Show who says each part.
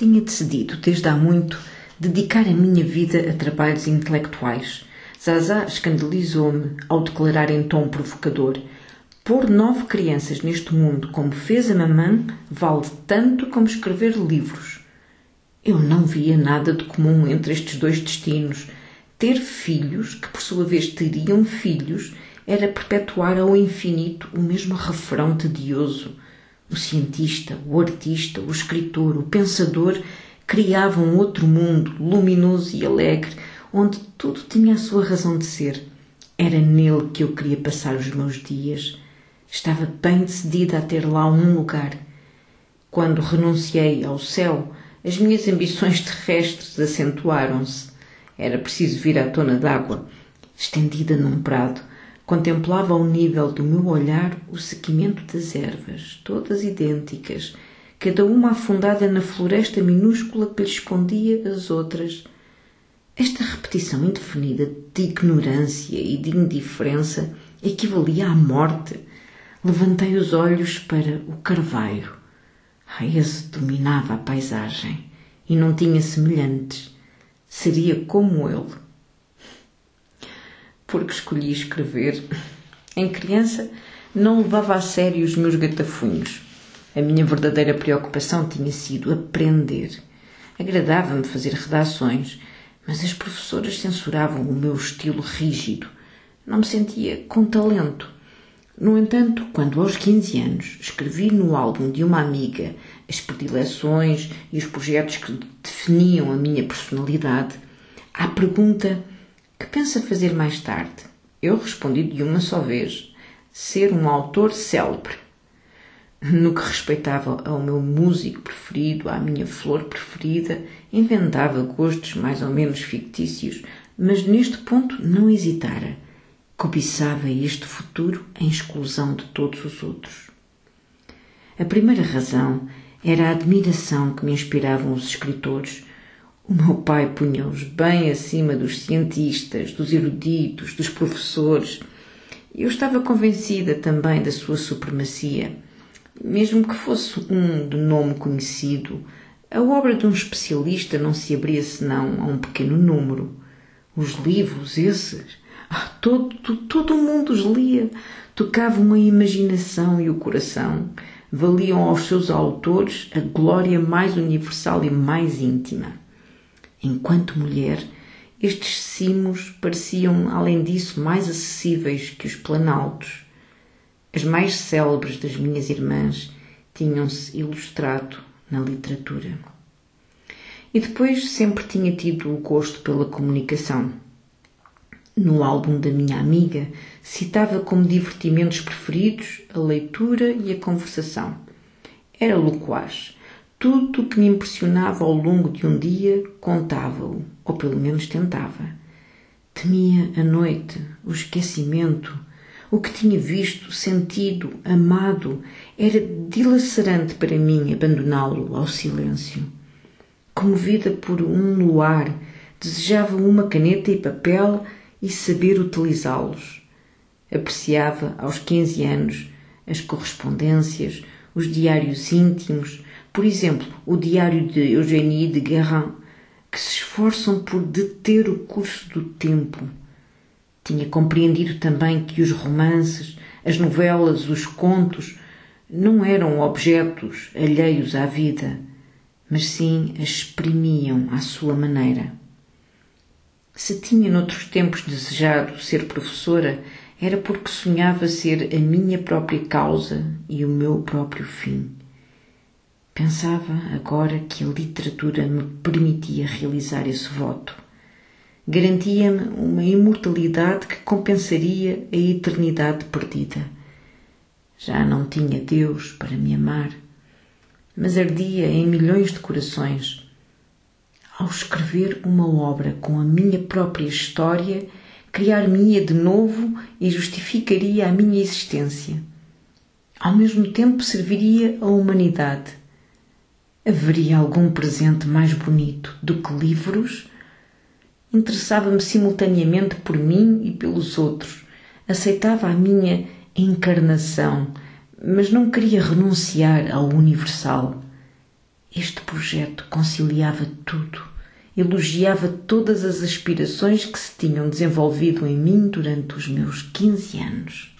Speaker 1: Tinha decidido, desde há muito, dedicar a minha vida a trabalhos intelectuais. Zazá escandalizou-me ao declarar em tom provocador: Pôr nove crianças neste mundo, como fez a mamã, vale tanto como escrever livros. Eu não via nada de comum entre estes dois destinos. Ter filhos, que por sua vez teriam filhos, era perpetuar ao infinito o mesmo refrão tedioso. O cientista, o artista, o escritor, o pensador criavam outro mundo luminoso e alegre, onde tudo tinha a sua razão de ser. Era nele que eu queria passar os meus dias. Estava bem decidida a ter lá um lugar. Quando renunciei ao céu, as minhas ambições terrestres acentuaram-se. Era preciso vir à tona d'água. Estendida num prado, contemplava ao nível do meu olhar o seguimento das ervas, todas idênticas, cada uma afundada na floresta minúscula que lhe escondia as outras. Esta repetição indefinida de ignorância e de indiferença equivalia à morte. Levantei os olhos para o carvalho. Ah, esse dominava a paisagem e não tinha semelhantes. Seria como ele porque escolhi escrever. Em criança, não levava a sério os meus gatafunhos. A minha verdadeira preocupação tinha sido aprender. Agradava-me fazer redações, mas as professoras censuravam o meu estilo rígido. Não me sentia com talento. No entanto, quando aos 15 anos escrevi no álbum de uma amiga as predileções e os projetos que definiam a minha personalidade, à pergunta que pensa fazer mais tarde? Eu respondi de uma só vez: ser um autor célebre. No que respeitava ao meu músico preferido, à minha flor preferida, inventava gostos mais ou menos fictícios, mas neste ponto não hesitara. Cobiçava este futuro em exclusão de todos os outros. A primeira razão era a admiração que me inspiravam os escritores o meu pai punha-os bem acima dos cientistas, dos eruditos, dos professores. Eu estava convencida também da sua supremacia. Mesmo que fosse um de nome conhecido, a obra de um especialista não se abria senão a um pequeno número. Os livros, esses, ah, todo, todo o mundo os lia, tocavam a imaginação e o coração, valiam aos seus autores a glória mais universal e mais íntima. Enquanto mulher, estes cimos pareciam, além disso, mais acessíveis que os planaltos. As mais célebres das minhas irmãs tinham-se ilustrado na literatura. E depois sempre tinha tido o gosto pela comunicação. No álbum da minha amiga, citava como divertimentos preferidos a leitura e a conversação. Era loquaz, tudo o que me impressionava ao longo de um dia contava-o, ou pelo menos tentava. Temia a noite, o esquecimento, o que tinha visto, sentido, amado, era dilacerante para mim abandoná-lo ao silêncio. Comovida por um luar, desejava uma caneta e papel e saber utilizá-los. Apreciava, aos quinze anos, as correspondências, os diários íntimos, por exemplo, o diário de Eugénie de Guérin, que se esforçam por deter o curso do tempo. Tinha compreendido também que os romances, as novelas, os contos não eram objetos alheios à vida, mas sim a exprimiam à sua maneira. Se tinha noutros tempos desejado ser professora, era porque sonhava ser a minha própria causa e o meu próprio fim. Pensava agora que a literatura me permitia realizar esse voto. Garantia-me uma imortalidade que compensaria a eternidade perdida. Já não tinha Deus para me amar, mas ardia em milhões de corações. Ao escrever uma obra com a minha própria história, criar-me-ia de novo e justificaria a minha existência. Ao mesmo tempo serviria a humanidade Haveria algum presente mais bonito do que livros? Interessava-me simultaneamente por mim e pelos outros. Aceitava a minha encarnação, mas não queria renunciar ao universal. Este projeto conciliava tudo, elogiava todas as aspirações que se tinham desenvolvido em mim durante os meus 15 anos.